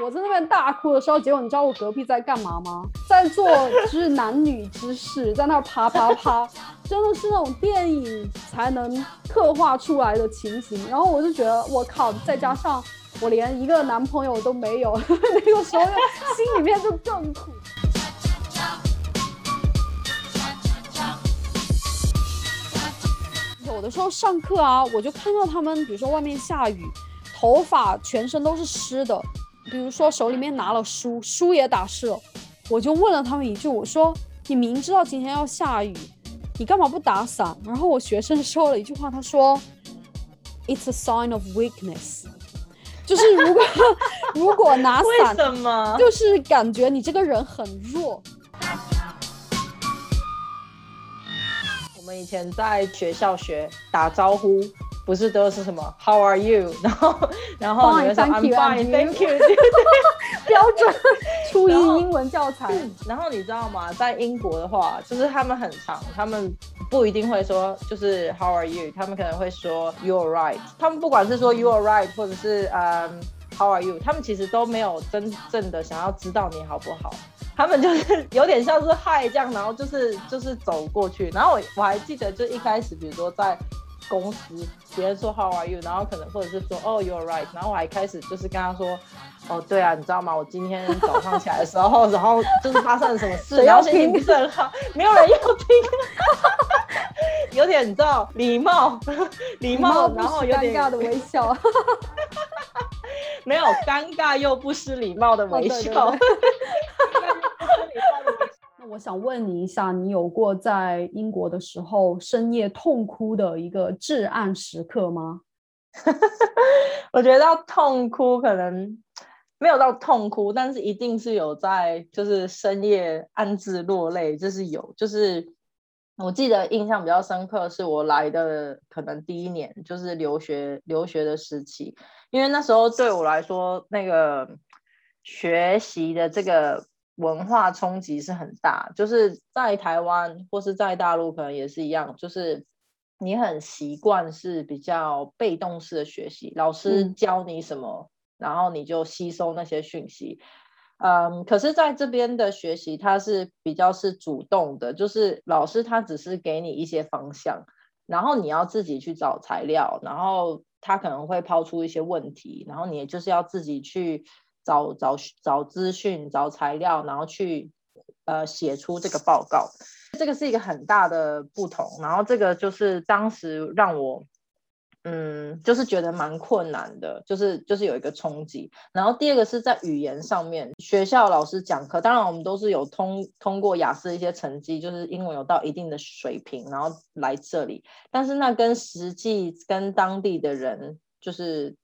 我在那边大哭的时候，结果你知道我隔壁在干嘛吗？在做 就是男女之事，在那儿啪啪啪，真的是那种电影才能刻画出来的情形。然后我就觉得，我靠！再加上我连一个男朋友都没有，那个时候心里面就更苦。有的时候上课啊，我就看到他们，比如说外面下雨，头发全身都是湿的。比如说手里面拿了书，书也打湿了，我就问了他们一句，我说：“你明知道今天要下雨，你干嘛不打伞？”然后我学生说了一句话，他说：“It's a sign of weakness。”就是如果 如果拿伞，为什么？就是感觉你这个人很弱。我们以前在学校学打招呼。不是都是什么 How are you？然后然后你们说 I'm fine，Thank you。标准 初一英文教材。然后你知道吗？在英国的话，就是他们很长，他们不一定会说就是 How are you？他们可能会说 You're right。他们不管是说 You're right，或者是嗯 How are you？他们其实都没有真正的想要知道你好不好。他们就是有点像是嗨这样，然后就是就是走过去。然后我我还记得，就一开始，比如说在。公司别人说 How are you？然后可能或者是说哦 You're right。然后我还开始就是跟他说哦对啊，你知道吗？我今天早上起来的时候，然后就是发生了什么事，然后心情不是很好，没有人要听，有点你知道礼貌，礼貌，然后有点尴尬的微 笑，没有尴尬又不失礼貌的微笑。我想问你一下，你有过在英国的时候深夜痛哭的一个至暗时刻吗？我觉得到痛哭可能没有到痛哭，但是一定是有在就是深夜暗自落泪，就是有。就是我记得印象比较深刻，是我来的可能第一年就是留学留学的时期，因为那时候对我来说那个学习的这个。文化冲击是很大，就是在台湾或是在大陆，可能也是一样，就是你很习惯是比较被动式的学习，老师教你什么，然后你就吸收那些讯息。嗯，可是在这边的学习，它是比较是主动的，就是老师他只是给你一些方向，然后你要自己去找材料，然后他可能会抛出一些问题，然后你就是要自己去。找找找资讯，找材料，然后去呃写出这个报告，这个是一个很大的不同。然后这个就是当时让我嗯，就是觉得蛮困难的，就是就是有一个冲击。然后第二个是在语言上面，学校老师讲课，当然我们都是有通通过雅思一些成绩，就是英文有到一定的水平，然后来这里。但是那跟实际跟当地的人就是。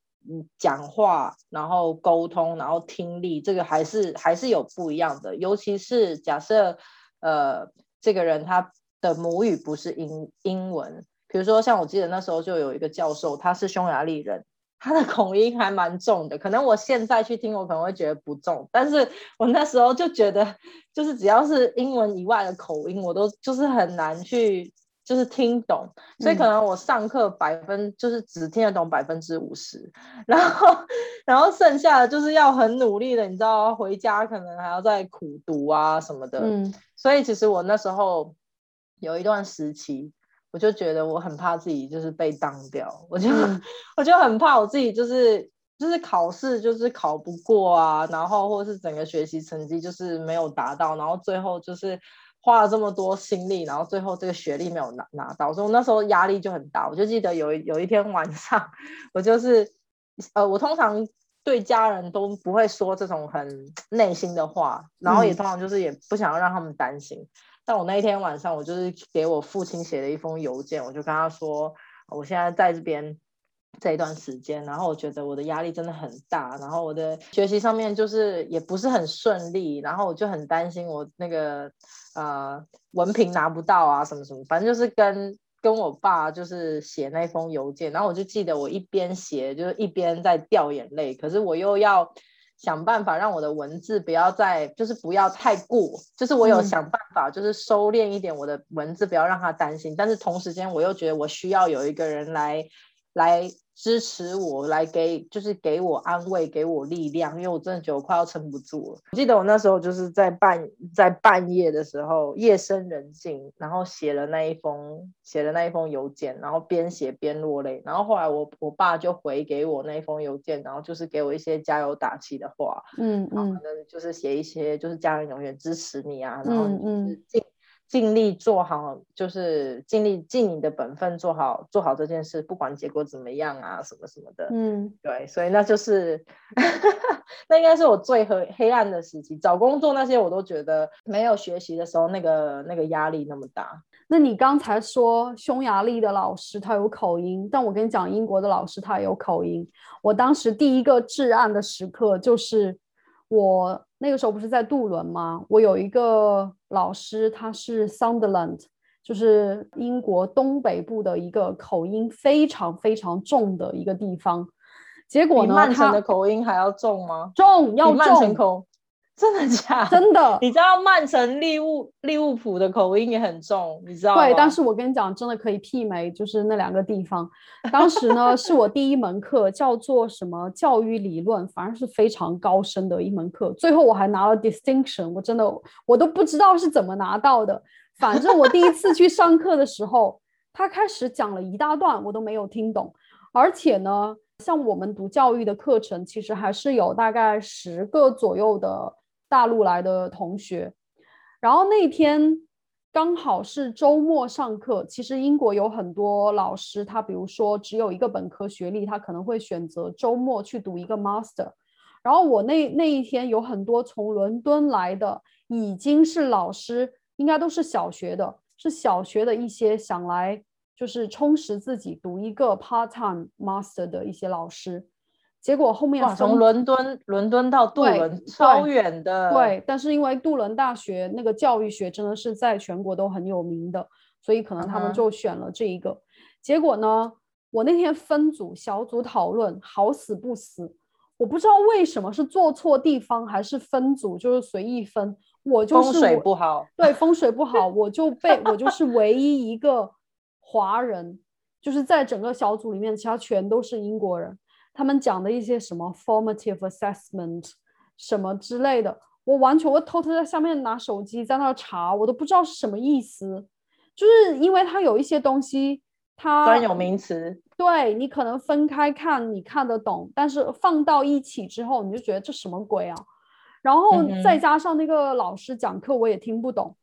讲话，然后沟通，然后听力，这个还是还是有不一样的。尤其是假设，呃，这个人他的母语不是英英文，比如说像我记得那时候就有一个教授，他是匈牙利人，他的口音还蛮重的。可能我现在去听，我可能会觉得不重，但是我那时候就觉得，就是只要是英文以外的口音，我都就是很难去。就是听懂，所以可能我上课百分就是只听得懂百分之五十，然后然后剩下的就是要很努力的，你知道，回家可能还要再苦读啊什么的。嗯，所以其实我那时候有一段时期，我就觉得我很怕自己就是被当掉，我就我就很怕我自己就是就是考试就是考不过啊，然后或是整个学习成绩就是没有达到，然后最后就是。花了这么多心力，然后最后这个学历没有拿拿到，所以我那时候压力就很大。我就记得有有一天晚上，我就是呃，我通常对家人都不会说这种很内心的话，然后也通常就是也不想要让他们担心。但我那一天晚上，我就是给我父亲写了一封邮件，我就跟他说，我现在在这边。这一段时间，然后我觉得我的压力真的很大，然后我的学习上面就是也不是很顺利，然后我就很担心我那个呃文凭拿不到啊什么什么，反正就是跟跟我爸就是写那封邮件，然后我就记得我一边写就是一边在掉眼泪，可是我又要想办法让我的文字不要再就是不要太过，就是我有想办法就是收敛一点我的文字，不要让他担心，但是同时间我又觉得我需要有一个人来。来支持我，来给就是给我安慰，给我力量，因为我真的觉得我快要撑不住了。我记得我那时候就是在半在半夜的时候，夜深人静，然后写了那一封写了那一封邮件，然后边写边落泪。然后后来我我爸就回给我那一封邮件，然后就是给我一些加油打气的话，嗯嗯，就是写一些就是家人永远支持你啊，然后就是尽。尽力做好，就是尽力尽你的本分做好做好这件事，不管结果怎么样啊，什么什么的。嗯，对，所以那就是 那应该是我最黑黑暗的时期。找工作那些我都觉得没有学习的时候那个那个压力那么大。那你刚才说匈牙利的老师他有口音，但我跟你讲，英国的老师他有口音。我当时第一个至暗的时刻就是我。那个时候不是在杜伦吗？我有一个老师，他是 Sunderland，就是英国东北部的一个口音非常非常重的一个地方。结果呢，曼城的口音还要重吗？重，要重。真的假的？真的，你知道曼城利物利物浦的口音也很重，你知道吗？对，但是我跟你讲，真的可以媲美，就是那两个地方。当时呢，是我第一门课，叫做什么教育理论，反正是非常高深的一门课。最后我还拿了 distinction，我真的我都不知道是怎么拿到的。反正我第一次去上课的时候，他开始讲了一大段，我都没有听懂。而且呢，像我们读教育的课程，其实还是有大概十个左右的。大陆来的同学，然后那天刚好是周末上课。其实英国有很多老师，他比如说只有一个本科学历，他可能会选择周末去读一个 master。然后我那那一天有很多从伦敦来的，已经是老师，应该都是小学的，是小学的一些想来就是充实自己读一个 part time master 的一些老师。结果后面从伦敦伦敦到杜伦超远的，对，但是因为杜伦大学那个教育学真的是在全国都很有名的，所以可能他们就选了这一个。结果呢，我那天分组小组讨论，好死不死，我不知道为什么是做错地方还是分组就是随意分，我就是风水不好，对，风水不好，我就被我就是唯一一个华人，就是在整个小组里面，其他全都是英国人。他们讲的一些什么 formative assessment 什么之类的，我完全我偷偷在下面拿手机在那查，我都不知道是什么意思。就是因为它有一些东西，它专有名词，对你可能分开看你看得懂，但是放到一起之后，你就觉得这什么鬼啊？然后再加上那个老师讲课，我也听不懂。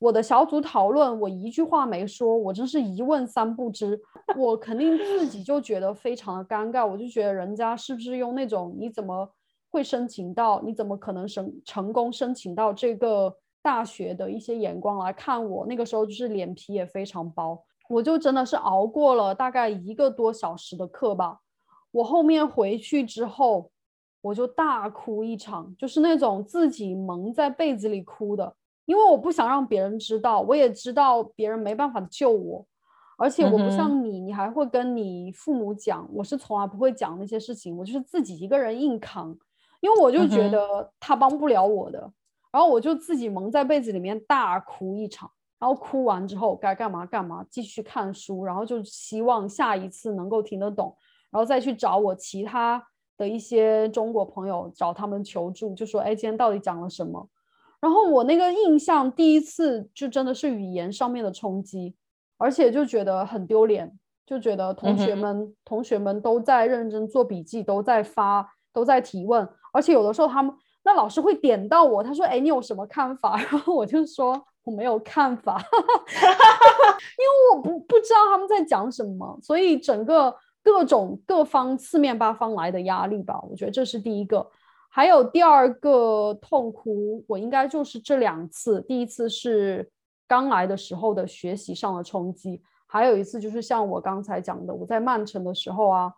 我的小组讨论，我一句话没说，我真是一问三不知。我肯定自己就觉得非常的尴尬，我就觉得人家是不是用那种你怎么会申请到，你怎么可能成成功申请到这个大学的一些眼光来看我。那个时候就是脸皮也非常薄，我就真的是熬过了大概一个多小时的课吧。我后面回去之后，我就大哭一场，就是那种自己蒙在被子里哭的。因为我不想让别人知道，我也知道别人没办法救我，而且我不像你，你还会跟你父母讲，我是从来不会讲那些事情，我就是自己一个人硬扛，因为我就觉得他帮不了我的，然后我就自己蒙在被子里面大哭一场，然后哭完之后该干嘛干嘛，继续看书，然后就希望下一次能够听得懂，然后再去找我其他的一些中国朋友，找他们求助，就说哎，今天到底讲了什么？然后我那个印象第一次就真的是语言上面的冲击，而且就觉得很丢脸，就觉得同学们同学们都在认真做笔记，都在发，都在提问，而且有的时候他们那老师会点到我，他说：“哎，你有什么看法？” 然后我就说：“我没有看法，因为我不不知道他们在讲什么，所以整个各种各方四面八方来的压力吧，我觉得这是第一个。”还有第二个痛苦，我应该就是这两次。第一次是刚来的时候的学习上的冲击，还有一次就是像我刚才讲的，我在曼城的时候啊，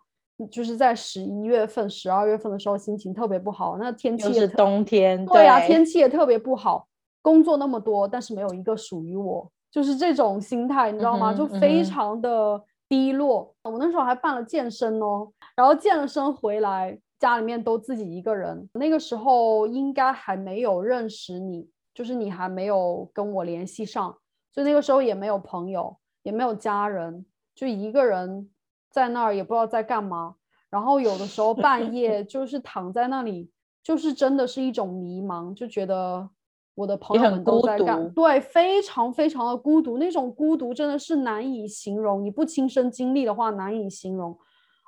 就是在十一月份、十二月份的时候，心情特别不好。那天气是冬天，对呀，天气也特别不好。工作那么多，但是没有一个属于我，就是这种心态，你知道吗？就非常的低落。我那时候还办了健身哦，然后健了身回来。家里面都自己一个人，那个时候应该还没有认识你，就是你还没有跟我联系上，所以那个时候也没有朋友，也没有家人，就一个人在那儿也不知道在干嘛，然后有的时候半夜 就是躺在那里，就是真的是一种迷茫，就觉得我的朋友们都在干，对，非常非常的孤独，那种孤独真的是难以形容，你不亲身经历的话难以形容，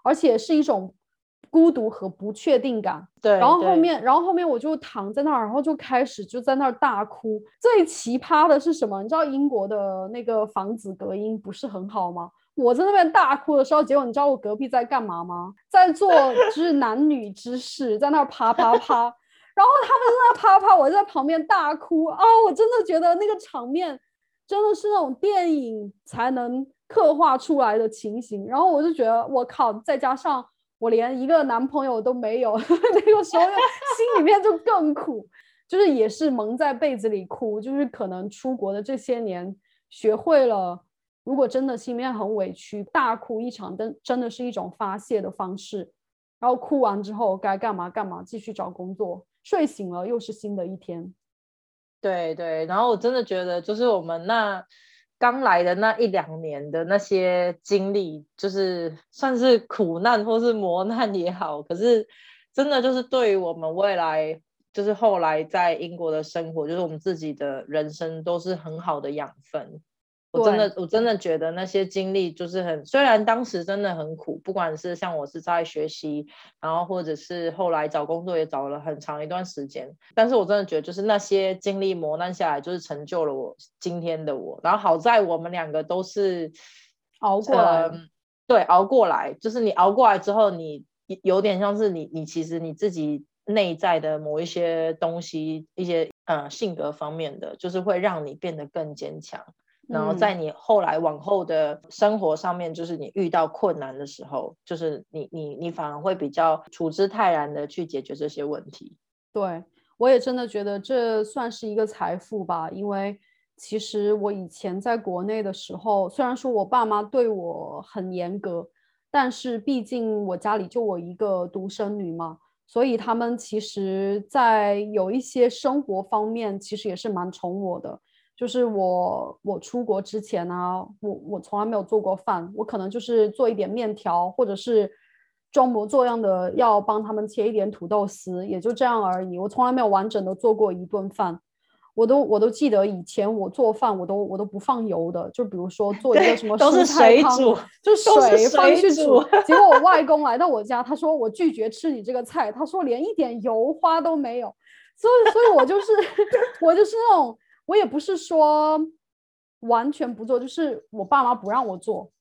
而且是一种。孤独和不确定感，对。然后后面，然后后面我就躺在那儿，然后就开始就在那儿大哭。最奇葩的是什么？你知道英国的那个房子隔音不是很好吗？我在那边大哭的时候，结果你知道我隔壁在干嘛吗？在做 就是男女之事，在那儿啪啪啪。然后他们在那啪啪，我在旁边大哭啊！我真的觉得那个场面真的是那种电影才能刻画出来的情形。然后我就觉得我靠，再加上。我连一个男朋友都没有，那个时候心里面就更苦，就是也是蒙在被子里哭，就是可能出国的这些年学会了，如果真的心里面很委屈，大哭一场，真真的是一种发泄的方式。然后哭完之后该干嘛干嘛，继续找工作，睡醒了又是新的一天。对对，然后我真的觉得就是我们那。刚来的那一两年的那些经历，就是算是苦难或是磨难也好，可是真的就是对于我们未来，就是后来在英国的生活，就是我们自己的人生，都是很好的养分。我真的，我真的觉得那些经历就是很，虽然当时真的很苦，不管是像我是在学习，然后或者是后来找工作也找了很长一段时间，但是我真的觉得就是那些经历磨难下来，就是成就了我今天的我。然后好在我们两个都是熬过来，对，熬过来，就是你熬过来之后，你有点像是你，你其实你自己内在的某一些东西，一些呃性格方面的，就是会让你变得更坚强。然后在你后来往后的生活上面，就是你遇到困难的时候，就是你你你反而会比较处之泰然的去解决这些问题。对我也真的觉得这算是一个财富吧，因为其实我以前在国内的时候，虽然说我爸妈对我很严格，但是毕竟我家里就我一个独生女嘛，所以他们其实在有一些生活方面，其实也是蛮宠我的。就是我，我出国之前呢，我我从来没有做过饭，我可能就是做一点面条，或者是装模作样的要帮他们切一点土豆丝，也就这样而已。我从来没有完整的做过一顿饭。我都我都记得以前我做饭，我都我都不放油的，就比如说 做一个什么蔬菜汤，就水放去煮。结果我外公来到我家，他说我拒绝吃你这个菜，他说连一点油花都没有。所以，所以我就是 我就是那种。我也不是说完全不做，就是我爸妈不让我做，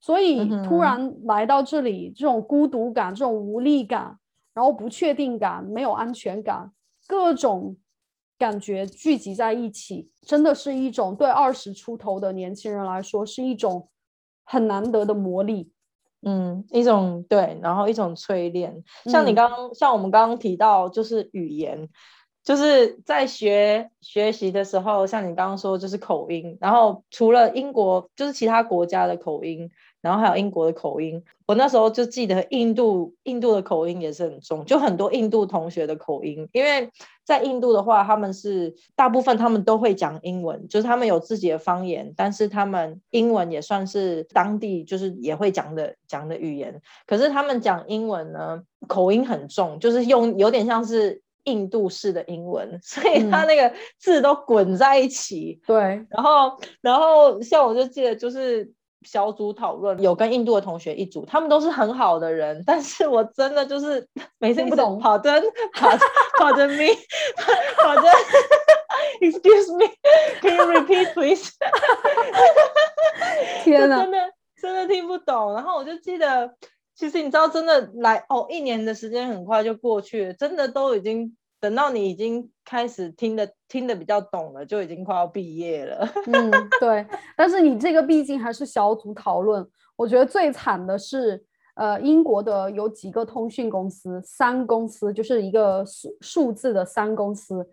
所以突然来到这里，这种孤独感、这种无力感，然后不确定感、没有安全感，各种感觉聚集在一起，真的是一种对二十出头的年轻人来说是一种很难得的魔力。嗯，一种对，然后一种淬炼。像你刚刚，像我们刚刚提到，就是语言。就是在学学习的时候，像你刚刚说，就是口音。然后除了英国，就是其他国家的口音，然后还有英国的口音。我那时候就记得印度，印度的口音也是很重，就很多印度同学的口音。因为在印度的话，他们是大部分他们都会讲英文，就是他们有自己的方言，但是他们英文也算是当地就是也会讲的讲的语言。可是他们讲英文呢，口音很重，就是用有点像是。印度式的英文，所以他那个字都滚在一起。对，然后，然后像我就记得，就是小组讨论有跟印度的同学一组，他们都是很好的人，但是我真的就是 每次不懂。好的，好的，好的，me，好的，excuse me，can you repeat please？天哪，真的真的听不懂。然后我就记得。其实你知道，真的来哦，一年的时间很快就过去了，真的都已经等到你已经开始听的听的比较懂了，就已经快要毕业了。嗯，对。但是你这个毕竟还是小组讨论，我觉得最惨的是，呃，英国的有几个通讯公司，三公司就是一个数数字的三公司，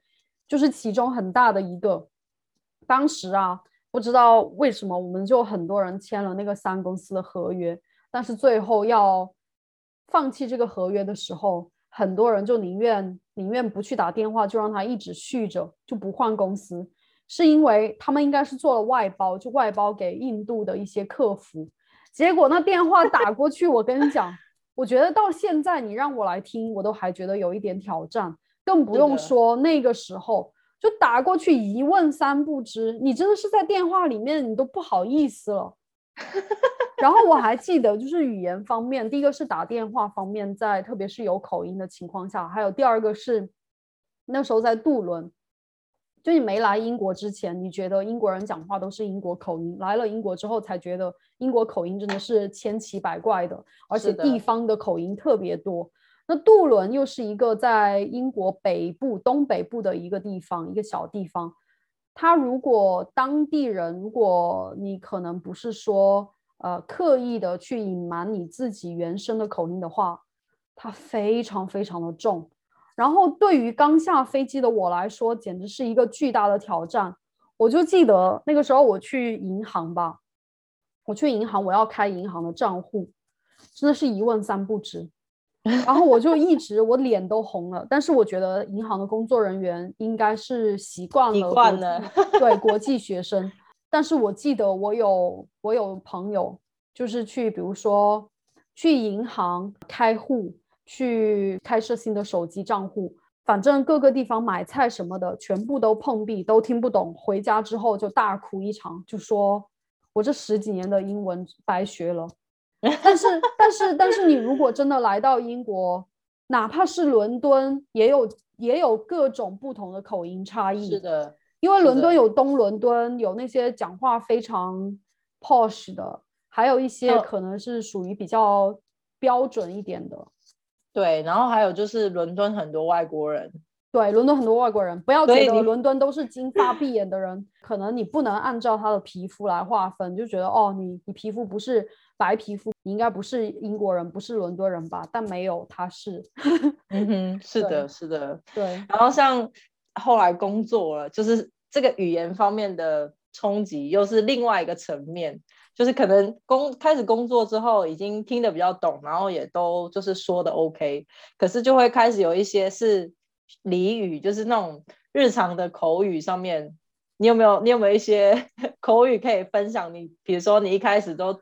就是其中很大的一个。当时啊，不知道为什么，我们就很多人签了那个三公司的合约。但是最后要放弃这个合约的时候，很多人就宁愿宁愿不去打电话，就让他一直续着，就不换公司，是因为他们应该是做了外包，就外包给印度的一些客服，结果那电话打过去，我跟你讲，我觉得到现在你让我来听，我都还觉得有一点挑战，更不用说那个时候就打过去一问三不知，你真的是在电话里面你都不好意思了。然后我还记得，就是语言方面，第一个是打电话方面，在特别是有口音的情况下，还有第二个是那时候在杜伦。就你没来英国之前，你觉得英国人讲话都是英国口音，来了英国之后才觉得英国口音真的是千奇百怪的，而且地方的口音特别多。那杜伦又是一个在英国北部、东北部的一个地方，一个小地方。他如果当地人，如果你可能不是说呃刻意的去隐瞒你自己原生的口音的话，它非常非常的重。然后对于刚下飞机的我来说，简直是一个巨大的挑战。我就记得那个时候我去银行吧，我去银行，我要开银行的账户，真的是一问三不知。然后我就一直我脸都红了，但是我觉得银行的工作人员应该是习惯了，习惯了，对国际学生。但是我记得我有我有朋友，就是去比如说去银行开户。去开设新的手机账户，反正各个地方买菜什么的，全部都碰壁，都听不懂。回家之后就大哭一场，就说我这十几年的英文白学了。但是，但是，但是，你如果真的来到英国，哪怕是伦敦，也有也有各种不同的口音差异。是的，因为伦敦有东伦敦，有那些讲话非常 posh 的，还有一些可能是属于比较标准一点的。对，然后还有就是伦敦很多外国人，对，伦敦很多外国人，不要觉得伦敦都是金发碧眼的人，可能你不能按照他的皮肤来划分，就觉得哦，你你皮肤不是白皮肤，你应该不是英国人，不是伦敦人吧？但没有，他是，嗯哼，是的，是的，对。然后像后来工作了，就是这个语言方面的冲击，又是另外一个层面。就是可能工开始工作之后，已经听得比较懂，然后也都就是说的 OK，可是就会开始有一些是俚语，就是那种日常的口语上面，你有没有你有没有一些 口语可以分享？你比如说你一开始都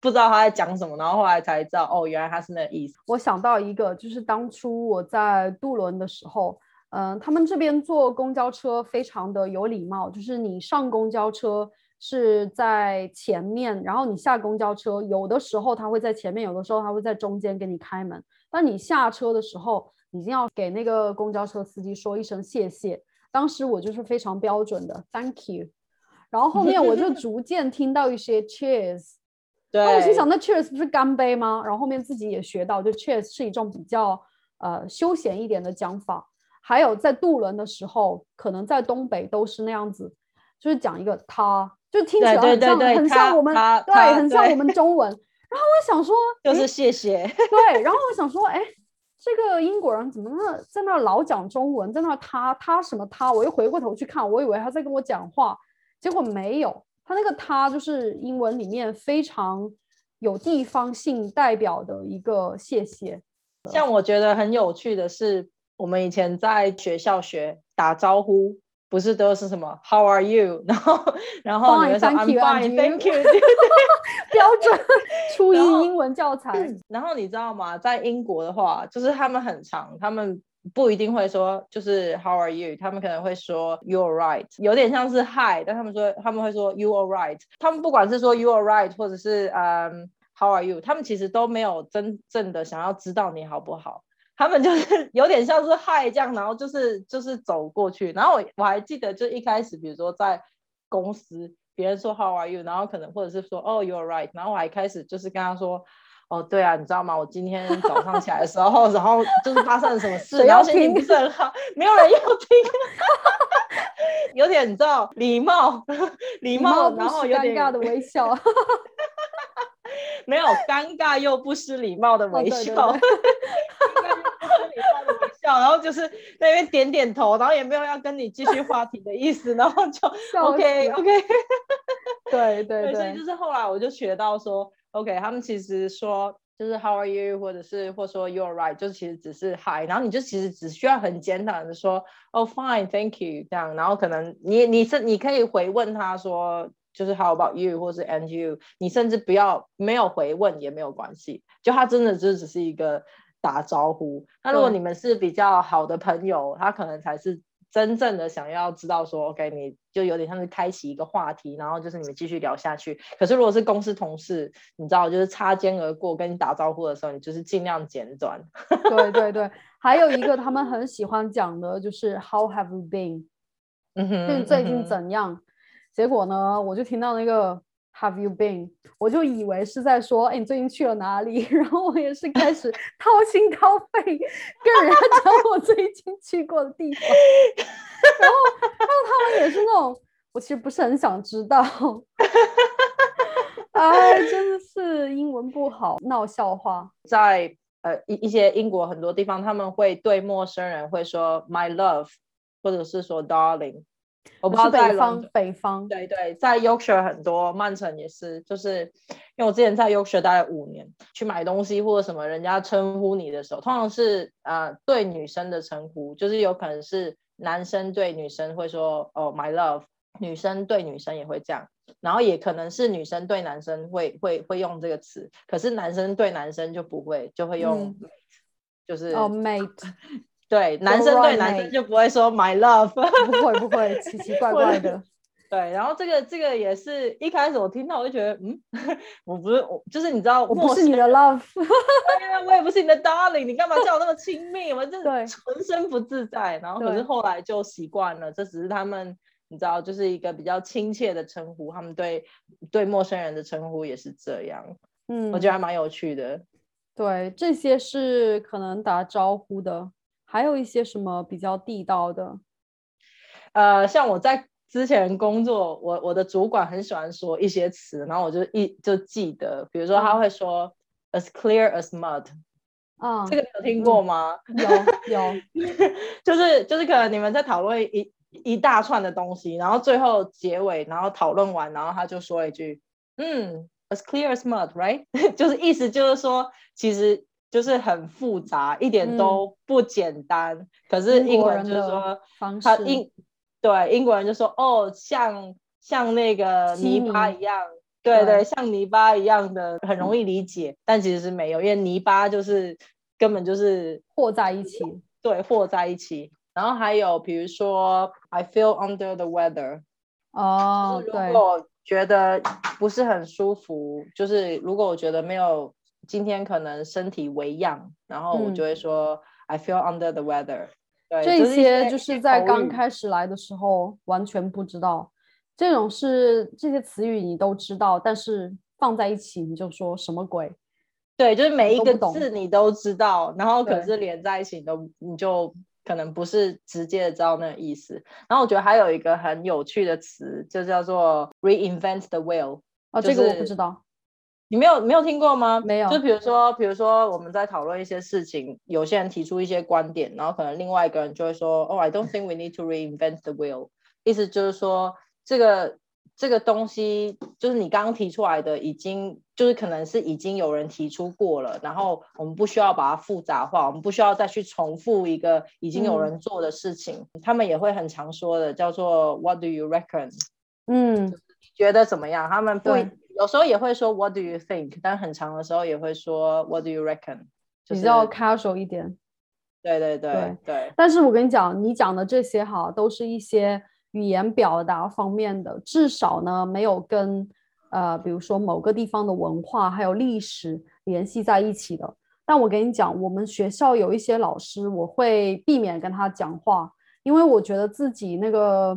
不知道他在讲什么，然后后来才知道哦，原来他是那个意思。我想到一个，就是当初我在杜伦的时候，嗯，他们这边坐公交车非常的有礼貌，就是你上公交车。是在前面，然后你下公交车，有的时候他会在前面，有的时候他会在中间给你开门。但你下车的时候，已经要给那个公交车司机说一声谢谢。当时我就是非常标准的 Thank you，然后后面我就逐渐听到一些 Cheers，那我心想那 Cheers 不是干杯吗？然后后面自己也学到，就 Cheers 是一种比较呃休闲一点的讲法。还有在渡轮的时候，可能在东北都是那样子，就是讲一个他。就听起来很像，很像我们，对，很像我们中文。然后我想说，就是谢谢。对，然后我想说，哎，这个英国人怎么那在那老讲中文，在那他他什么他？我又回过头去看，我以为他在跟我讲话，结果没有。他那个他就是英文里面非常有地方性代表的一个谢谢。像我觉得很有趣的是，我们以前在学校学打招呼。不是都是什么 How are you？然后然后你们说 I'm fine，Thank you，标准初一英文教材。然后你知道吗？在英国的话，就是他们很长，他们不一定会说就是 How are you？他们可能会说 You're right，有点像是 Hi，但他们说他们会说 You are right。他们不管是说 You are right，或者是嗯 How are you？他们其实都没有真正的想要知道你好不好。他们就是有点像是嗨这样，然后就是就是走过去，然后我我还记得，就一开始，比如说在公司，别人说 How are you，然后可能或者是说哦 You're right，然后我还开始就是跟他说，哦对啊，你知道吗？我今天早上起来的时候，然后就是发生了什么事，然后心情不是很好，没有人要听，有点你知道礼貌礼貌，然后有点尴尬的微笑，没有尴尬又不失礼貌的微笑。然后就是那边点点头，然后也没有要跟你继续话题的意思，然后就 OK OK，对对对，所以就是后来我就学到说 OK，他们其实说就是 How are you，或者是或说 You're right，就是其实只是 Hi，然后你就其实只需要很简短的说 Oh fine，Thank you 这样，然后可能你你是你可以回问他说。就是 How about you，或是 And you，你甚至不要没有回问也没有关系，就他真的就只是一个打招呼。那如果你们是比较好的朋友，他可能才是。真正的想要知道说，OK，你就有点像是开启一个话题，然后就是你们继续聊下去。可是如果是公司同事，你知道，就是擦肩而过跟你打招呼的时候，你就是尽量简短。对对对，还有一个他们很喜欢讲的就是 How have you been？嗯哼，最近怎样？结果呢，我就听到那个。Have you been？我就以为是在说，哎，你最近去了哪里？然后我也是开始掏心掏肺跟人家讲我最近去过的地方。然后，然后他们也是那种，我其实不是很想知道。哎，真的是英文不好，闹笑话。在呃一一些英国很多地方，他们会对陌生人会说 My love，或者是说 Darling。我不知道在北方，北方对对，在 Yorkshire 很多，曼城也是，就是因为我之前在 Yorkshire 待了五年，去买东西或者什么，人家称呼你的时候，通常是呃对女生的称呼，就是有可能是男生对女生会说哦 my love，女生对女生也会这样，然后也可能是女生对男生会会会用这个词，可是男生对男生就不会，就会用，就是哦 mate。对，男生对男生就不会说 my love，不会不会，奇奇怪怪的。对，然后这个这个也是一开始我听到我就觉得，嗯，我不是我，就是你知道，我不是你的 love，我也不是你的 darling，你干嘛叫我那么亲密？我这浑身不自在。然后可是后来就习惯了，这只是他们，你知道，就是一个比较亲切的称呼，他们对对陌生人的称呼也是这样。嗯，我觉得还蛮有趣的。对，这些是可能打招呼的。还有一些什么比较地道的？呃，像我在之前工作，我我的主管很喜欢说一些词，然后我就一就记得，比如说他会说 “as clear as mud”，啊，这个你有听过吗？有有，就是就是可能你们在讨论一一大串的东西，然后最后结尾，然后讨论完，然后他就说一句：“嗯，as clear as mud，right？” 就是意思就是说，其实。就是很复杂，一点都不简单。可是英国人就说，他英对英国人就说，哦，像像那个泥巴一样，对对，像泥巴一样的，很容易理解。但其实是没有，因为泥巴就是根本就是和在一起，对，和在一起。然后还有比如说，I feel under the weather。哦，如果觉得不是很舒服，就是如果我觉得没有。今天可能身体微恙，然后我就会说 I feel under the weather。对，这些就是在刚开始来的时候完全不知道，这种是这些词语你都知道，但是放在一起你就说什么鬼？对，就是每一个字你都知道，然后可是连在一起你都你就可能不是直接的知道那个意思。然后我觉得还有一个很有趣的词，就叫做 reinvent the wheel。哦，这个我不知道。你没有没有听过吗？没有。就比如说，比如说我们在讨论一些事情，有些人提出一些观点，然后可能另外一个人就会说：“Oh, I don't think we need to reinvent the wheel。”意思就是说，这个这个东西就是你刚刚提出来的，已经就是可能是已经有人提出过了，然后我们不需要把它复杂化，我们不需要再去重复一个已经有人做的事情。他们也会很常说的，叫做 “What do you reckon？” 嗯，觉得怎么样？他们不。有时候也会说 What do you think？但很长的时候也会说 What do you reckon？比较 casual 一点。对对对对。但是我跟你讲，你讲的这些哈，都是一些语言表达方面的，至少呢没有跟呃，比如说某个地方的文化还有历史联系在一起的。但我跟你讲，我们学校有一些老师，我会避免跟他讲话，因为我觉得自己那个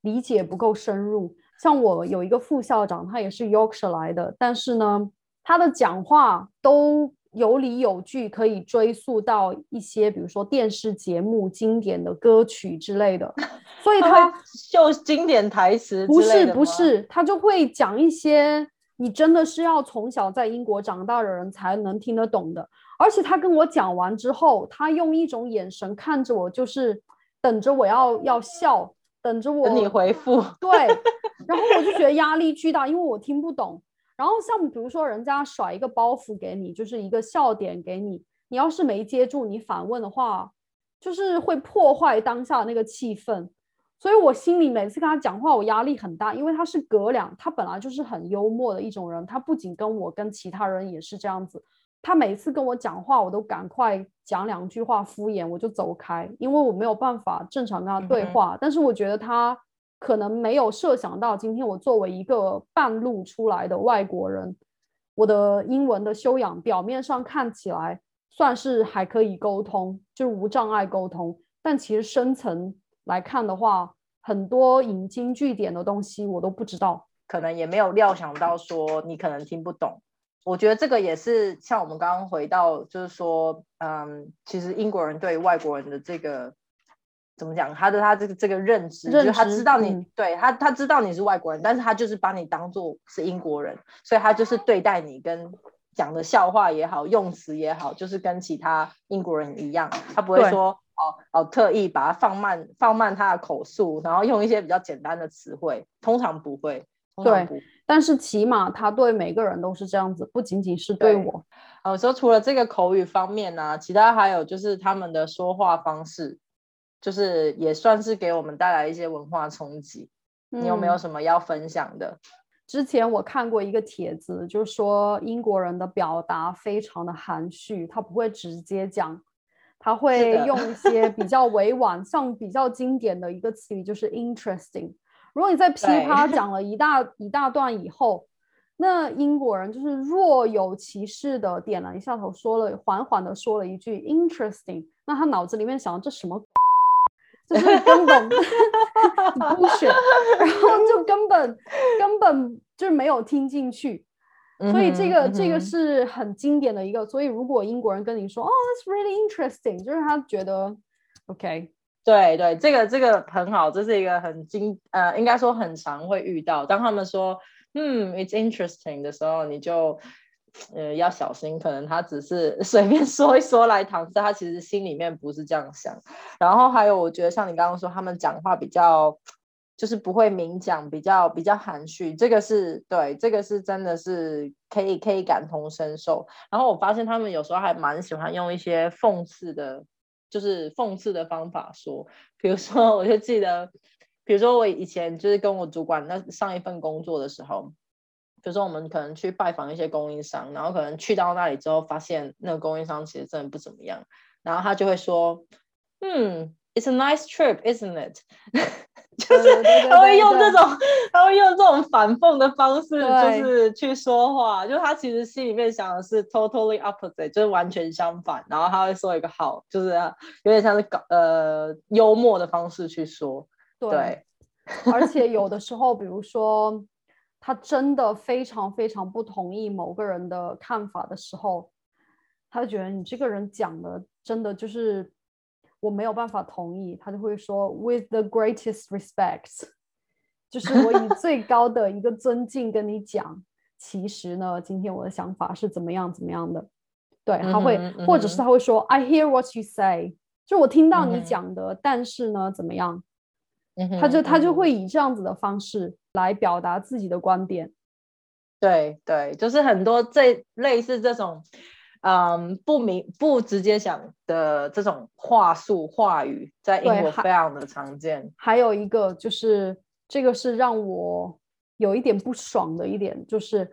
理解不够深入。像我有一个副校长，他也是 Yorkshire 来的，但是呢，他的讲话都有理有据，可以追溯到一些，比如说电视节目经典的歌曲之类的，所以他秀经典台词。不是不是，他就会讲一些你真的是要从小在英国长大的人才能听得懂的。而且他跟我讲完之后，他用一种眼神看着我，就是等着我要要笑。等着我，等你回复。对，然后我就觉得压力巨大，因为我听不懂。然后像比如说，人家甩一个包袱给你，就是一个笑点给你，你要是没接住，你反问的话，就是会破坏当下那个气氛。所以我心里每次跟他讲话，我压力很大，因为他是隔两，他本来就是很幽默的一种人，他不仅跟我，跟其他人也是这样子。他每次跟我讲话，我都赶快讲两句话敷衍，我就走开，因为我没有办法正常跟他对话。但是我觉得他可能没有设想到，今天我作为一个半路出来的外国人，我的英文的修养表面上看起来算是还可以沟通，就是无障碍沟通，但其实深层来看的话，很多引经据典的东西我都不知道，可能也没有料想到说你可能听不懂。我觉得这个也是像我们刚刚回到，就是说，嗯，其实英国人对外国人的这个怎么讲？他的他这个这个认知，就是他知道你对他，他知道你是外国人，但是他就是把你当做是英国人，所以他就是对待你跟讲的笑话也好，用词也好，就是跟其他英国人一样，他不会说哦哦特意把它放慢放慢他的口速，然后用一些比较简单的词汇，通常不会。对，但是起码他对每个人都是这样子，不仅仅是对我。呃，说除了这个口语方面呢，其他还有就是他们的说话方式，就是也算是给我们带来一些文化冲击。你有没有什么要分享的？之前我看过一个帖子，就是说英国人的表达非常的含蓄，他不会直接讲，他会用一些比较委婉，像比较经典的一个词语就是 interesting。如果你在噼啪 讲了一大一大段以后，那英国人就是若有其事的点了一下头，说了缓缓的说了一句 interesting，那他脑子里面想这什么，就是根本不选，然后就根本根本就是没有听进去，所以这个这个是很经典的一个，所以如果英国人跟你说哦，that's really interesting，就是他觉得 OK。对对，这个这个很好，这是一个很经呃，应该说很常会遇到。当他们说嗯，it's interesting 的时候，你就呃要小心，可能他只是 随便说一说来搪塞，他其实心里面不是这样想。然后还有，我觉得像你刚刚说，他们讲话比较就是不会明讲，比较比较含蓄，这个是对，这个是真的是可以可以感同身受。然后我发现他们有时候还蛮喜欢用一些讽刺的。就是讽刺的方法说，比如说，我就记得，比如说我以前就是跟我主管那上一份工作的时候，比如说我们可能去拜访一些供应商，然后可能去到那里之后，发现那个供应商其实真的不怎么样，然后他就会说，嗯。It's a nice trip, isn't it？就是他会用这种，他会用这种反讽的方式，就是去说话。就他其实心里面想的是 totally opposite，就是完全相反。然后他会说一个好，就是有点像是搞呃幽默的方式去说。对，而且有的时候，比如说他真的非常非常不同意某个人的看法的时候，他就觉得你这个人讲的真的就是。我没有办法同意，他就会说 with the greatest respect，就是我以最高的一个尊敬跟你讲，其实呢，今天我的想法是怎么样怎么样的。对，他会，或者是他会说 I hear what you say，就我听到你讲的，但是呢，怎么样？他就他就会以这样子的方式来表达自己的观点。对对，就是很多这类似这种。嗯，不明不直接想的这种话术话语，在英国非常的常见。还有一个就是，这个是让我有一点不爽的一点，就是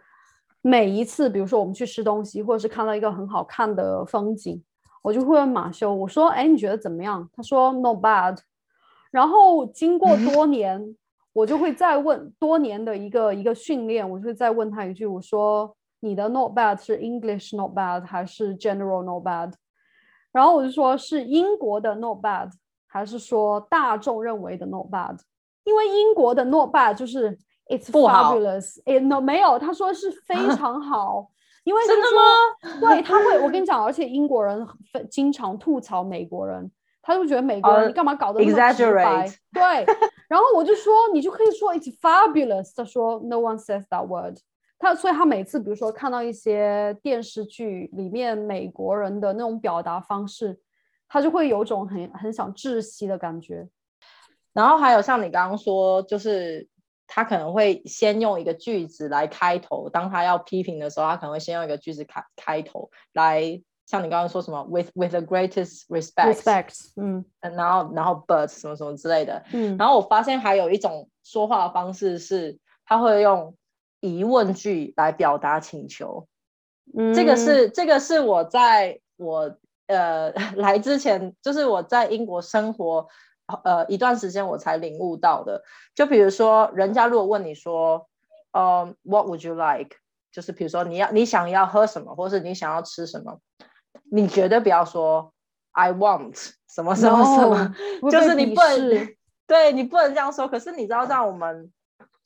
每一次，比如说我们去吃东西，或者是看到一个很好看的风景，我就会问马修，我说：“哎，你觉得怎么样？”他说：“Not bad。”然后经过多年，我就会再问多年的一个一个训练，我就会再问他一句，我说。你的 not bad 是 English not bad 还是 general not bad？然后我就说是英国的 not bad 还是说大众认为的 not bad？因为英国的 not bad 就是 it's fabulous，哎，no 没有，他说是非常好，因为真的吗？对，他会，我跟你讲，而且英国人经常吐槽美国人，他就觉得美国人你干嘛搞得那么直白？对，然后我就说你就可以说 it's fabulous，他说 no one says that word。他所以，他每次比如说看到一些电视剧里面美国人的那种表达方式，他就会有种很很想窒息的感觉。然后还有像你刚刚说，就是他可能会先用一个句子来开头，当他要批评的时候，他可能会先用一个句子开开头来像你刚刚说什么 with with the greatest respect，respect，嗯然后然后 but 什么什么之类的。嗯，然后我发现还有一种说话的方式是，他会用疑问句来表达请求。嗯这个嗯是这个是我在我呃 来之前，就是我在英国生活呃一段时间我才领悟到的。就比如说，人家如果问你说，呃，What would you like？就是比如说你要你想要喝什么，或是你想要吃什么，你绝对不要说 I want 什么什么什么 No，就是你不能视 对你不能这样说。可是你知道，在我们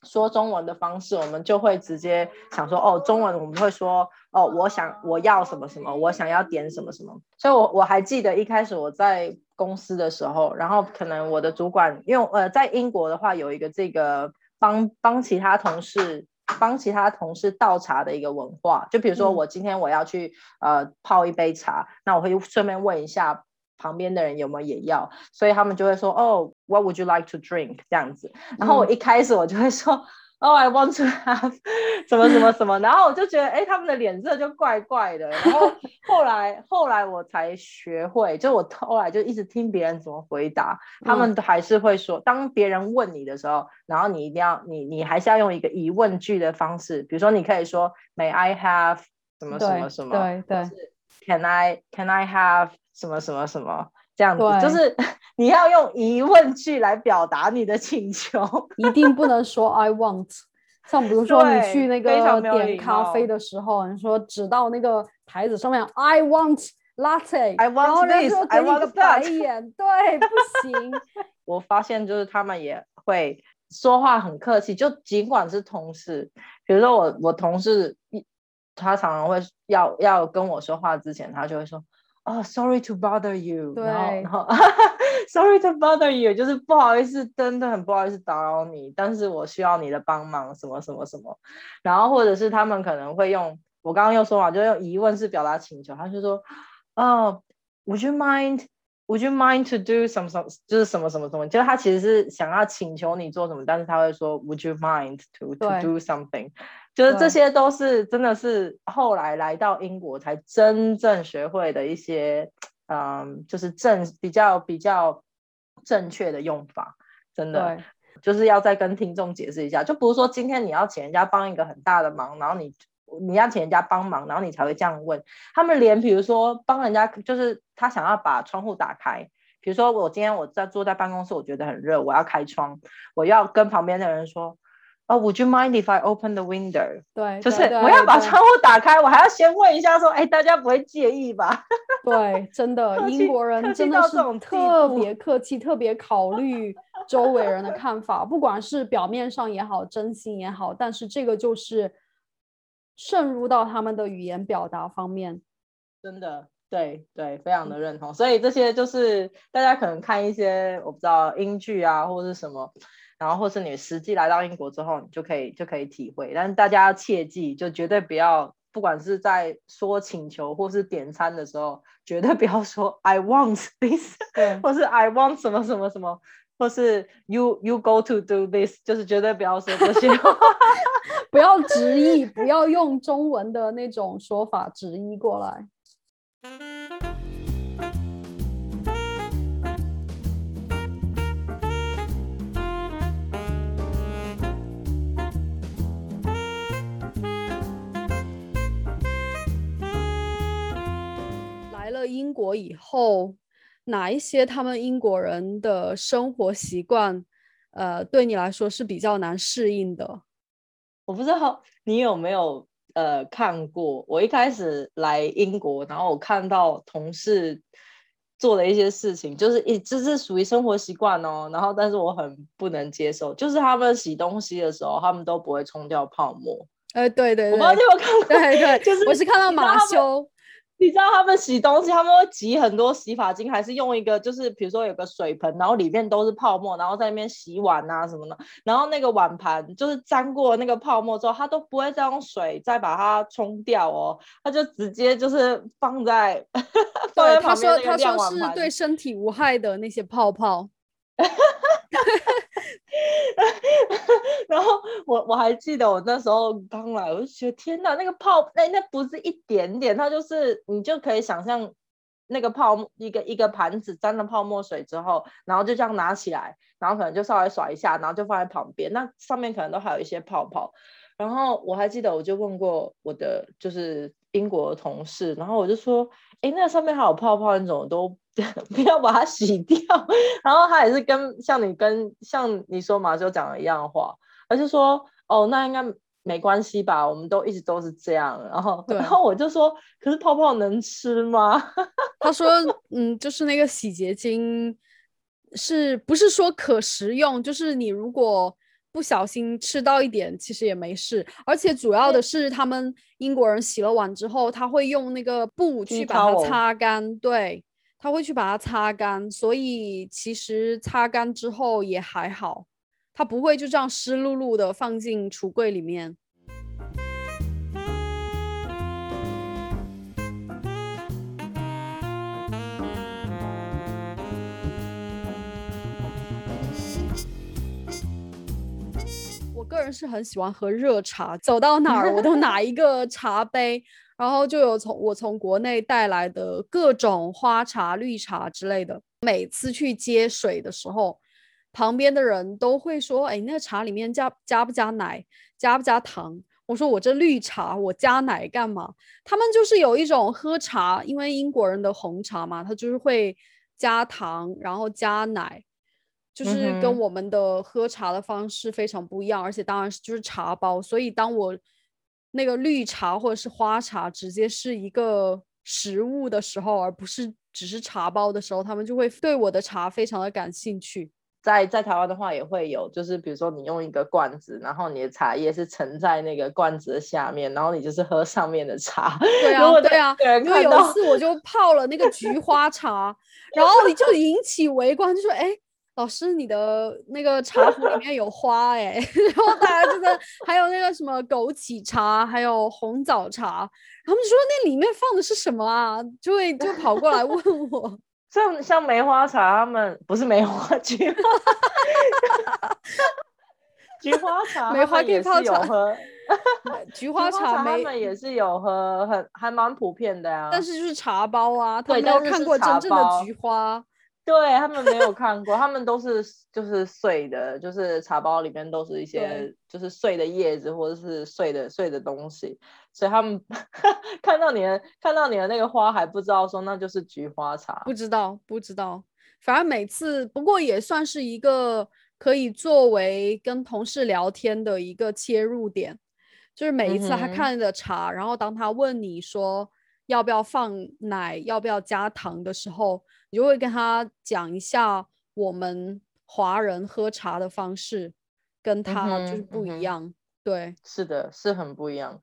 说中文的方式，我们就会直接想说，哦，中文我们会说，哦，我想我要什么什么，我想要点什么什么。所以我我还记得一开始我在公司的时候，然后可能我的主管，因为呃，在英国的话有一个这个帮帮其他同事。帮其他同事倒茶的一个文化，就比如说嗯。我今天我要去、呃泡一杯茶，那我会顺便问一下旁边的人有没有也要，所以他们就会说哦，What would you like to drink 这样子。然后我嗯。一开始我就会说，哦、i want to have 什么什么什么，然后我就觉得，哎，他们的脸色就怪怪的。然后后来后来我才学会，就我后来就一直听别人怎么回答，他嗯。们都还是会说，当别人问你的时候，然后你一定要你你还是要用一个疑问句的方式，比如说你可以说，May I have 什么什么什么，对对，Can I Can I have 什么什么什么。这样子。就是你要用疑问句来表达你的请求，一定不能说 I want。像比如说你去那个点咖啡的时候，你说指到那个牌子上面 I want latte，I 然 want 后人 this，家 I 就给你个白 that 眼，对，不行。我发现就是他们也会说话很客气，就尽管是同事，比如说我我同事一他常常会要要跟我说话之前，他就会说。哦、s o r r y to bother you，然后对然后 Sorry to bother you，就是不好意思，真的很不好意思打扰你，但是我需要你的帮忙，什么什么什么，然后或者是他们可能会用我刚刚又说嘛，就用疑问式表达请求，他就说，哦，Would you mind Would you mind to do something？就是什么什么什么？就是他其实是想要请求你做什么，但是他会说 Would you mind to to do something？就是这些都是真的是后来来到英国才真正学会的一些，嗯，就是正比较比较正确的用法，真的，就是要再跟听众解释一下，就不是说今天你要请人家帮一个很大的忙，然后你你要请人家帮忙，然后你才会这样问。他们连比如说帮人家，就是他想要把窗户打开，比如说我今天我在坐在办公室，我觉得很热，我要开窗，我要跟旁边的人说。哦、w o u l d you mind if I open the window？对，就是我要把窗户打开，我还要先问一下说，哎，大家不会介意吧？对，真的，英国人真的是特别客气，特别考虑周围人的看法，不管是表面上也好，真心也好，但是这个就是渗入到他们的语言表达方面。真的，对对，非常的认同。所以这些就是大家可能看一些我不知道英剧啊，或者是什么，然后或是你实际来到英国之后，你就可以就可以体会。但是大家要切记，就绝对不要，不管是在说请求或是点餐的时候，绝对不要说 I want this，对或是 I want 什么什么什么。或是 you you go to do this，就是绝对不要说这些话。不要直译，不要用中文的那种说法直译过来。了英国以后，哪一些他们英国人的生活习惯，呃，对你来说是比较难适应的？我不知道你有没有呃看过，我一开始来英国，然后我看到同事做的一些事情，就是一这是属于生活习惯哦，然后但是我很不能接受，就是他们洗东西的时候，他们都不会冲掉泡沫。呃，对对对，我不知道你有没有看过，对对，就是我是看到马修，你知道他们洗东西，他们会挤很多洗发精，还是用一个就是比如说有个水盆，然后里面都是泡沫，然后在那边洗碗啊什么的，然后那个碗盘就是沾过那个泡沫之后，他都不会再用水再把它冲掉哦，他就直接就是放在 放对他在旁边那个说他说。是对身体无害的那些泡泡，然后我我还记得我那时候刚来，我就觉得天哪，那个泡那那不是一点点，它就是你就可以想象那个泡一个一个盘子沾了泡沫水之后，然后就这样拿起来，然后可能就稍微甩一下，然后就放在旁边，那上面可能都还有一些泡泡。然后我还记得，我就问过我的就是英国的同事，然后我就说，哎，那上面还有泡泡，你怎么都 不要把它洗掉？然后他也是跟像你跟像你说马修讲的一样的话，而是说，哦，那应该没关系吧？我们都一直都是这样。然后，然后我就说，可是泡泡能吃吗？他说，嗯，就是那个洗洁精，是不是说可食用？就是你如果。不小心吃到一点，其实也没事。而且主要的是，他们英国人洗了碗之后，他会用那个布去把它擦干。对，他会去把它擦干，所以其实擦干之后也还好，他不会就这样湿漉漉的放进橱柜里面。我个人是很喜欢喝热茶，走到哪儿我都拿一个茶杯，然后就有从我从国内带来的各种花茶、绿茶之类的。每次去接水的时候，旁边的人都会说：“哎，那茶里面加加不加奶，加不加糖？”我说：“我这绿茶，我加奶干嘛？”他们就是有一种喝茶，因为英国人的红茶嘛，他就是会加糖，然后加奶。就是跟我们的喝茶的方式非常不一样，而且当然是就是茶包，所以当我那个绿茶或者是花茶直接是一个食物的时候，而不是只是茶包的时候，他们就会对我的茶非常的感兴趣。在在台湾的话也会有，就是比如说你用一个罐子，然后你的茶叶是盛在那个罐子的下面，然后你就是喝上面的茶。对啊，对啊，因为有一次我就泡了那个菊花茶，然后你就引起围观，就说哎。老师，你的那个茶壶里面有花哎，然后大家就在还有那个什么枸杞茶，还有红枣茶，他们说那里面放的是什么啊？就会就跑过来问我。像像梅花茶，他们不是梅花 菊花，菊花茶，梅花可以泡茶。菊花茶他们也是有喝，很还蛮普遍的呀。但是就是茶包啊，他们没有看过真正的菊花。对他们没有看过，他们都是就是碎的，就是茶包里面都是一些就是碎的叶子或者是碎的碎的东西，所以他们 看到你的看到你的那个花还不知道说那就是菊花茶，不知道不知道，反正每次不过也算是一个可以作为跟同事聊天的一个切入点，就是每一次他看的茶，然后当他问你说要不要放奶，要不要加糖的时候。你就会跟他讲一下我们华人喝茶的方式，跟他就是不一样。对，是的，是很不一样。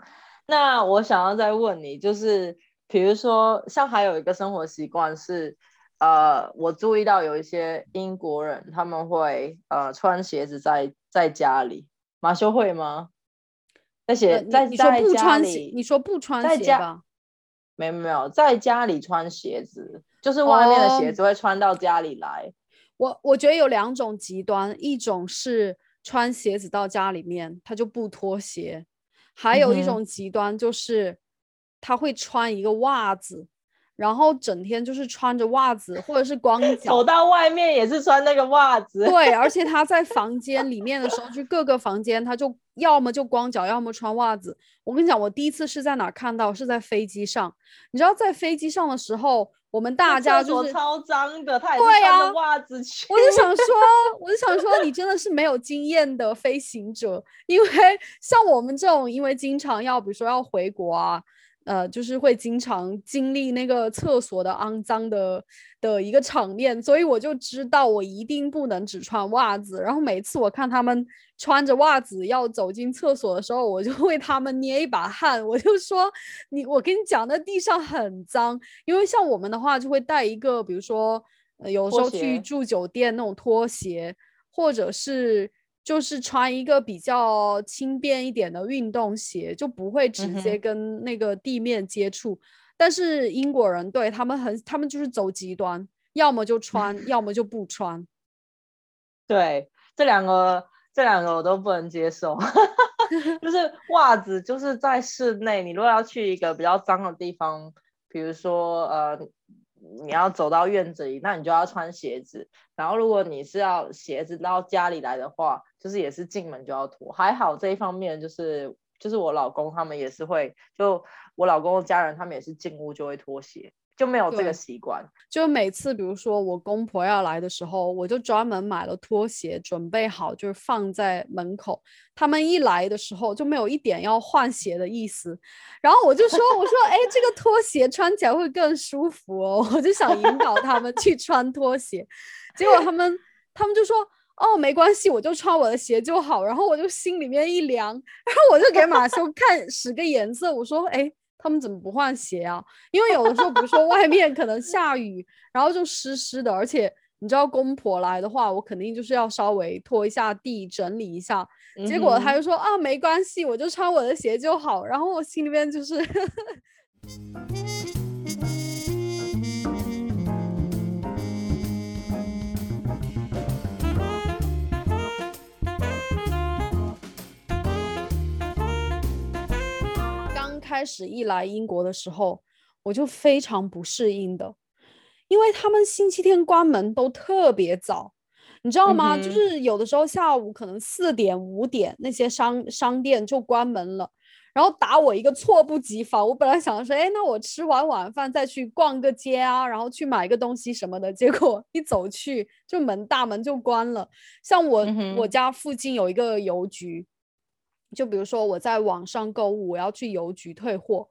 那我想要再问你，就是比如说，像还有一个生活习惯是，呃，我注意到有一些英国人他们会呃穿鞋子在在家里，马修会吗？那鞋在在家里，你说不穿鞋吧？没有没有，在家里穿鞋子。就是外面的鞋子会穿到家里来，我我觉得有两种极端，一种是穿鞋子到家里面他就不脱鞋，还有一种极端就是他会穿一个袜子，然后整天就是穿着袜子或者是光 脚走到外面也是穿那个袜子。对，而且 他在房间里面的时候，就各个房间他就要么就光脚，要么穿袜子。我跟你讲，我第一次是在哪看到？是在飞机上。你知道在飞机上的时候。我们大家就是超脏的，他也穿着袜子去。我就想 说，我就想说，你真的是没有经验的飞行者，因为像我们这种，因为经常要，比如说要回国啊。呃，就是会经常经历那个厕所的肮脏的的一个场面，所以我就知道我一定不能只穿袜子。然后每次我看他们穿着袜子要走进厕所的时候，我就为他们捏一把汗。我就说，你我跟你讲，那地上很脏，因为像我们的话就会带一个，比如说，呃，有时候去住酒店那种拖鞋，或者是。就是穿一个比较轻便一点的运动鞋，就不会直接跟那个地面接触。但是英国人对他们很，他们就是走极端，要么就穿，要么就不穿。对，这两个这两个我都不能接受，就是袜子就是在室内，你如果要去一个比较脏的地方，比如说呃你要走到院子里，那你就要穿鞋子。然后如果你是要鞋子到家里来的话，就是也是进门就要脱。还好这一方面就是就是我老公他们也是会，就我老公的家人他们也是进屋就会脱鞋。就没有这个习惯，就每次比如说我公婆要来的时候，我就专门买了拖鞋，准备好就是放在门口。他们一来的时候就没有一点要换鞋的意思，然后我就说：“我说，哎，这个拖鞋穿起来会更舒服哦。”我就想引导他们去穿拖鞋，结果他们他们就说：“哦，没关系，我就穿我的鞋就好。”然后我就心里面一凉，然后我就给 马修看十个颜色，我说：“哎。”他们怎么不换鞋啊？因为有的时候，比如说外面可能下雨，然后就湿湿的，而且你知道公婆来的话，我肯定就是要稍微拖一下地，整理一下。结果他就说啊，没关系，我就穿我的鞋就好。然后我心里面就是。开始一来英国的时候，我就非常不适应的，因为他们星期天关门都特别早，你知道吗？就是有的时候下午可能四点五点那些商商店就关门了，然后打我一个措不及防。我本来想说，哎，那我吃完晚饭再去逛个街啊，然后去买个东西什么的，结果一走去就门大门就关了。像我我家附近有一个邮局。就比如说我在网上购物，我要去邮局退货，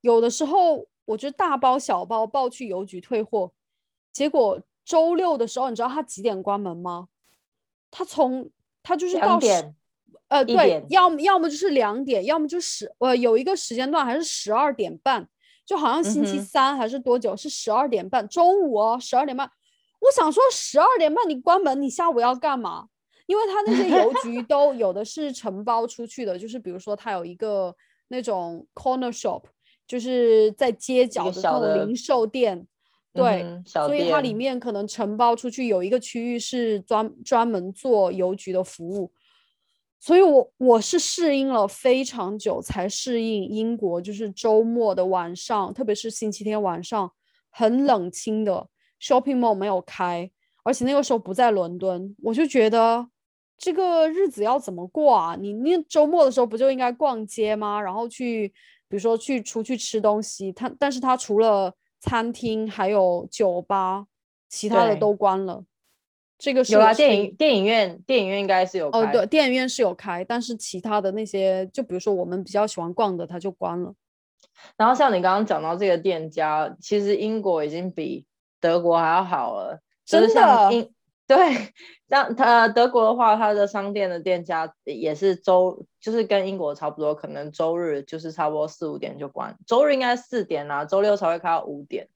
有的时候我就大包小包抱去邮局退货，结果周六的时候，你知道他几点关门吗？他从他就是到十，呃，对，要么要么就是两点，要么就十，呃，有一个时间段还是十二点半，就好像星期三还是多久是十二点半，周五哦，十二点半。我想说十二点半你关门，你下午要干嘛？因为他那些邮 局都有的是承包出去的，就是比如说他有一个那种 corner shop，就是在街角的那种零售店，对，所以它里面可能承包出去有一个区域是专专门做邮局的服务，所以我我是适应了非常久才适应英国，就是周末的晚上，特别是星期天晚上很冷清的 shopping mall 没有开，而且那个时候不在伦敦，我就觉得。这个日子要怎么过啊？你那周末的时候不就应该逛街吗？然后去，比如说去出去吃东西。他，但是他除了餐厅还有酒吧，其他的都关了。这个是有啊，电影电影院电影院应该是有哦，对，电影院是有开，但是其他的那些，就比如说我们比较喜欢逛的，他就关了。然后像你刚刚讲到这个店家，其实英国已经比德国还要好了，真的。对，像他德国的话，他的商店的店家也是周，就是跟英国差不多，可能周日就是差不多四五点就关，周日应该四点啊，周六才会开到五点，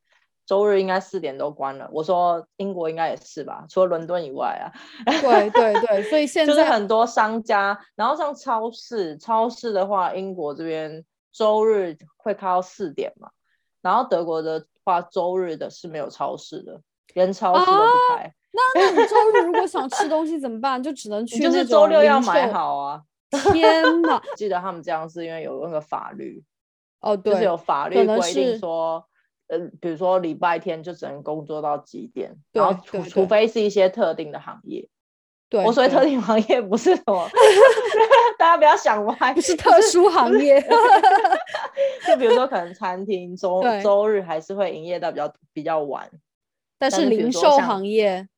周日应该四点都关了。我说英国应该也是吧，除了伦敦以外啊。对对对，所以 现在就是很多商家，然后像超市，超市的话，英国这边周日会开到四点嘛，然后德国的话，周日的是没有超市的，连超市都不开。那 那你周日如果想吃东西怎么办？就只能去就是周六要买好啊！天哪！记得他们这样是因为有那个法律哦，对，就是有法律规定说，呃，比如说礼拜天就只能工作到几点，然后除除非是一些特定的行业。对，我所谓特定行业不是什么，大家不要想歪，不是特殊行业。就比如说可能餐厅周周日还是会营业到比较比较晚，但是零售行业。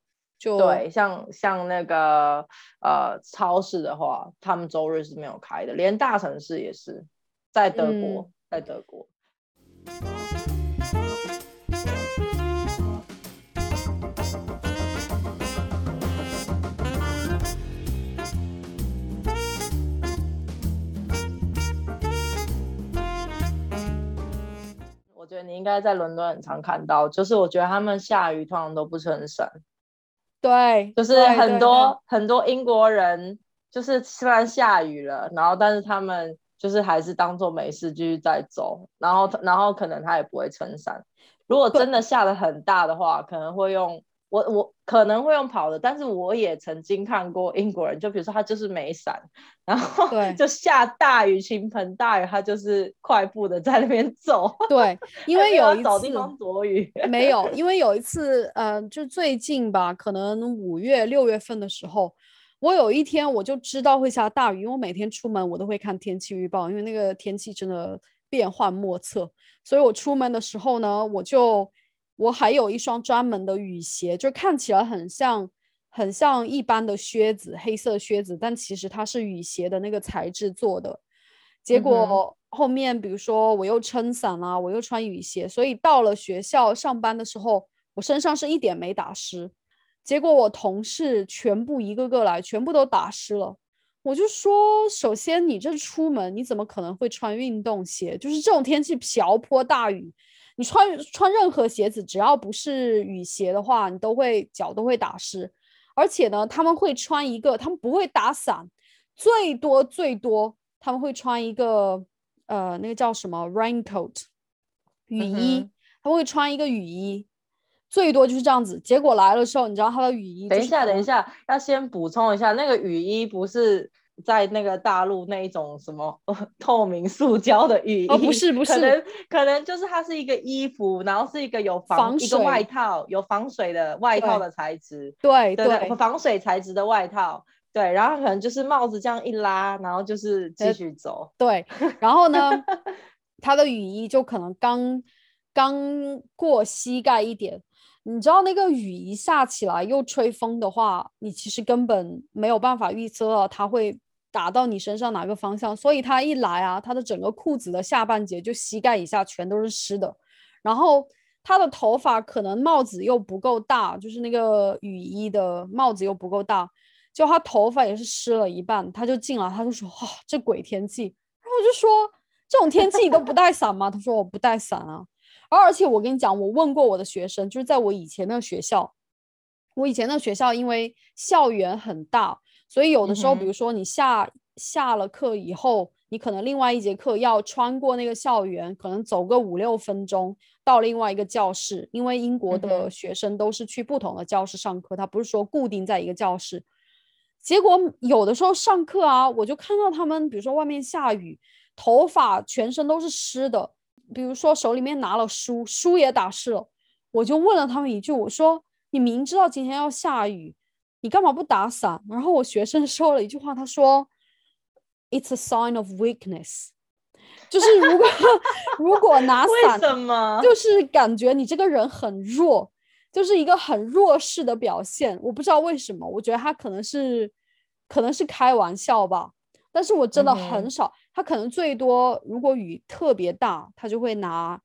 对，像像那个呃超市的话，他们周日是没有开的，连大城市也是，在德国，在德国。我觉得你应该在伦敦很常看到，就是我觉得他们下雨通常都不撑伞。对，就是很多很多英国人，就是虽然下雨了，然后但是他们就是还是当做没事继续在走，然后然后可能他也不会撑伞。如果真的下的很大的话，可能会用我我可能会用跑的，但是我也曾经看过英国人，就比如说他就是没伞，然后就下大雨倾盆大雨，他就是快步的在那边走。对，因为有一次找地方躲雨。没有，因为有一次，呃，就最近吧，可能五月六月份的时候，我有一天我就知道会下大雨，因为我每天出门我都会看天气预报，因为那个天气真的变幻莫测，所以我出门的时候呢，我就。我还有一双专门的雨鞋，就看起来很像很像一般的靴子，黑色靴子，但其实它是雨鞋的那个材质做的。结果后面，比如说我又撑伞啦，我又穿雨鞋，所以到了学校上班的时候，我身上是一点没打湿。结果我同事全部一个个来，全部都打湿了。我就说，首先你这出门你怎么可能会穿运动鞋？就是这种天气瓢泼大雨。你穿穿任何鞋子，只要不是雨鞋的话，你都会脚都会打湿。而且呢，他们会穿一个，他们不会打伞，最多最多他们会穿一个呃，那个叫什么 raincoat 雨衣，他们会穿一个雨衣，最多就是这样子。结果来的时候，你知道他的雨衣？等一下，等一下，要先补充一下，那个雨衣不是。在那个大陆那一种什么 透明塑胶的雨衣，哦不是不是，可能可能就是它是一个衣服，然后是一个有防一个外套，有防水的外套的材质，对对，防水材质的外套，对，然后可能就是帽子这样一拉，然后就是继续走，对，然后呢，它的雨衣就可能刚刚过膝盖一点，你知道那个雨一下起来又吹风的话，你其实根本没有办法预测它会。打到你身上哪个方向？所以他一来啊，他的整个裤子的下半截就膝盖以下全都是湿的。然后他的头发可能帽子又不够大，就是那个雨衣的帽子又不够大，就他头发也是湿了一半。他就进来，他就说：“哇，这鬼天气！”然后我就说：“这种天气你都不带伞吗？”他说：“我不带伞啊。”而且我跟你讲，我问过我的学生，就是在我以前那个学校，我以前那个学校因为校园很大。所以有的时候，比如说你下下了课以后，你可能另外一节课要穿过那个校园，可能走个五六分钟到另外一个教室。因为英国的学生都是去不同的教室上课，他不是说固定在一个教室。结果有的时候上课啊，我就看到他们，比如说外面下雨，头发全身都是湿的，比如说手里面拿了书，书也打湿了。我就问了他们一句，我说：“你明知道今天要下雨？”你干嘛不打伞？然后我学生 说了一句话，他说：“It's a sign of weakness。”就是如果 如果拿伞，为什么？就是感觉你这个人很弱，就是一个很弱势的表现。我不知道为什么，我觉得他可能是可能是开玩笑吧。但是我真的很少，他可能最多如果雨特别大，他就会拿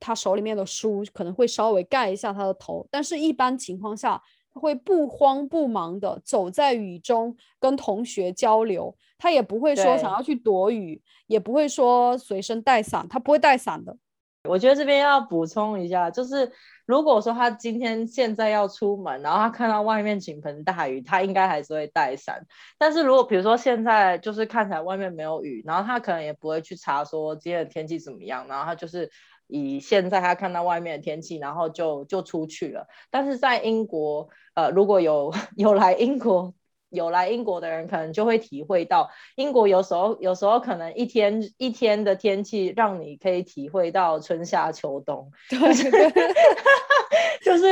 他手里面的书，可能会稍微盖一下他的头。但是一般情况下。他会不慌不忙的走在雨中跟同学交流，他也不会说想要去躲雨，也不会说随身带伞，他不会带伞的。我觉得这边要补充一下，就是如果说他今天现在要出门，然后他看到外面倾盆大雨，他应该还是会带伞。但是如果比如说现在就是看起来外面没有雨，然后他可能也不会去查说今天的天气怎么样，然后他就是。以现在他看到外面的天气，然后就就出去了。但是在英国，呃，如果有 有来英国。有来英国的人可能就会体会到，英国有时候有时候可能一天一天的天气让你可以体会到春夏秋冬。对，就是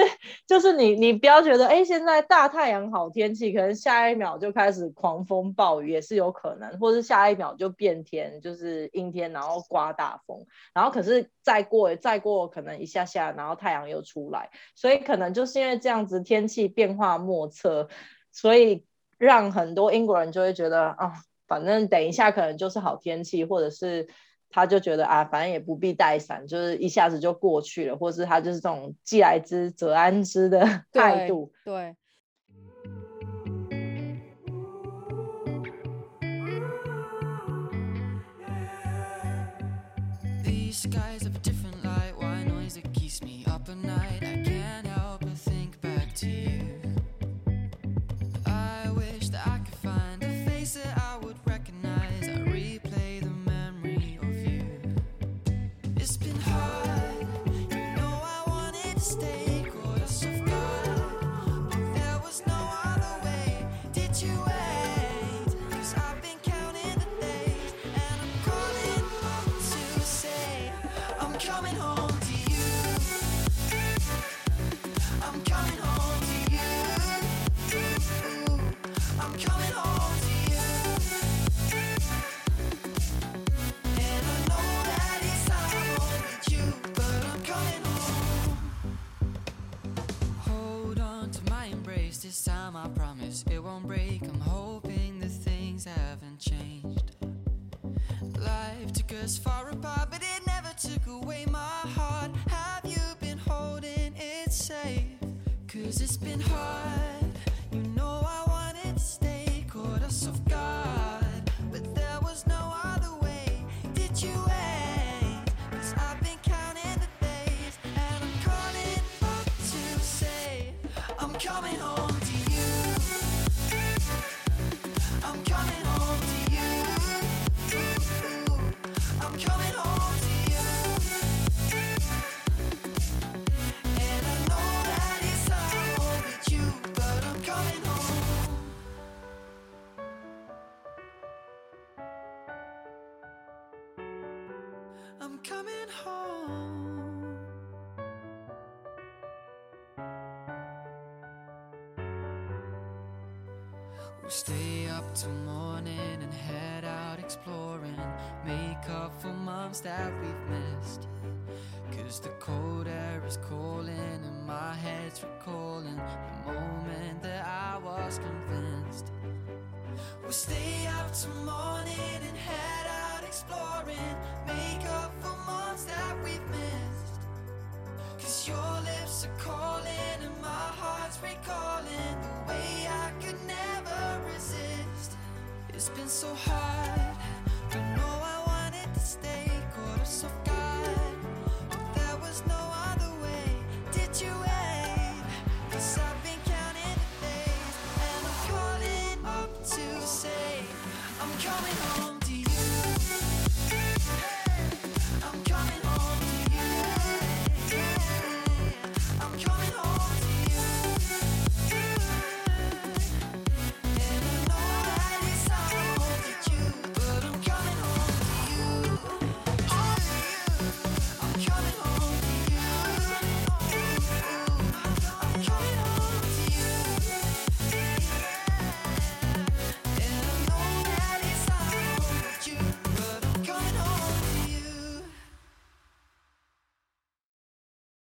就是你你不要觉得哎现在大太阳好天气，可能下一秒就开始狂风暴雨也是有可能，或是下一秒就变天就是阴天，然后刮大风，然后可是再过再过可能一下下，然后太阳又出来，所以可能就是因为这样子天气变化莫测，所以。让很多英国人就会觉得啊，反正等一下可能就是好天气，或者是他就觉得啊，反正也不必带伞，就是一下子就过去了，或是他就是这种既来之则安之的态度。对。I'm coming home. We'll stay up till morning and head out exploring. Make up for months that we've missed. Cause the cold air is calling and my head's recalling the moment that I was convinced. We'll stay up till morning and head out exploring. Make up that we've missed. Cause your lips are calling and my heart's recalling the way I could never resist. It's been so hard, but no, I wanted to stay caught up so.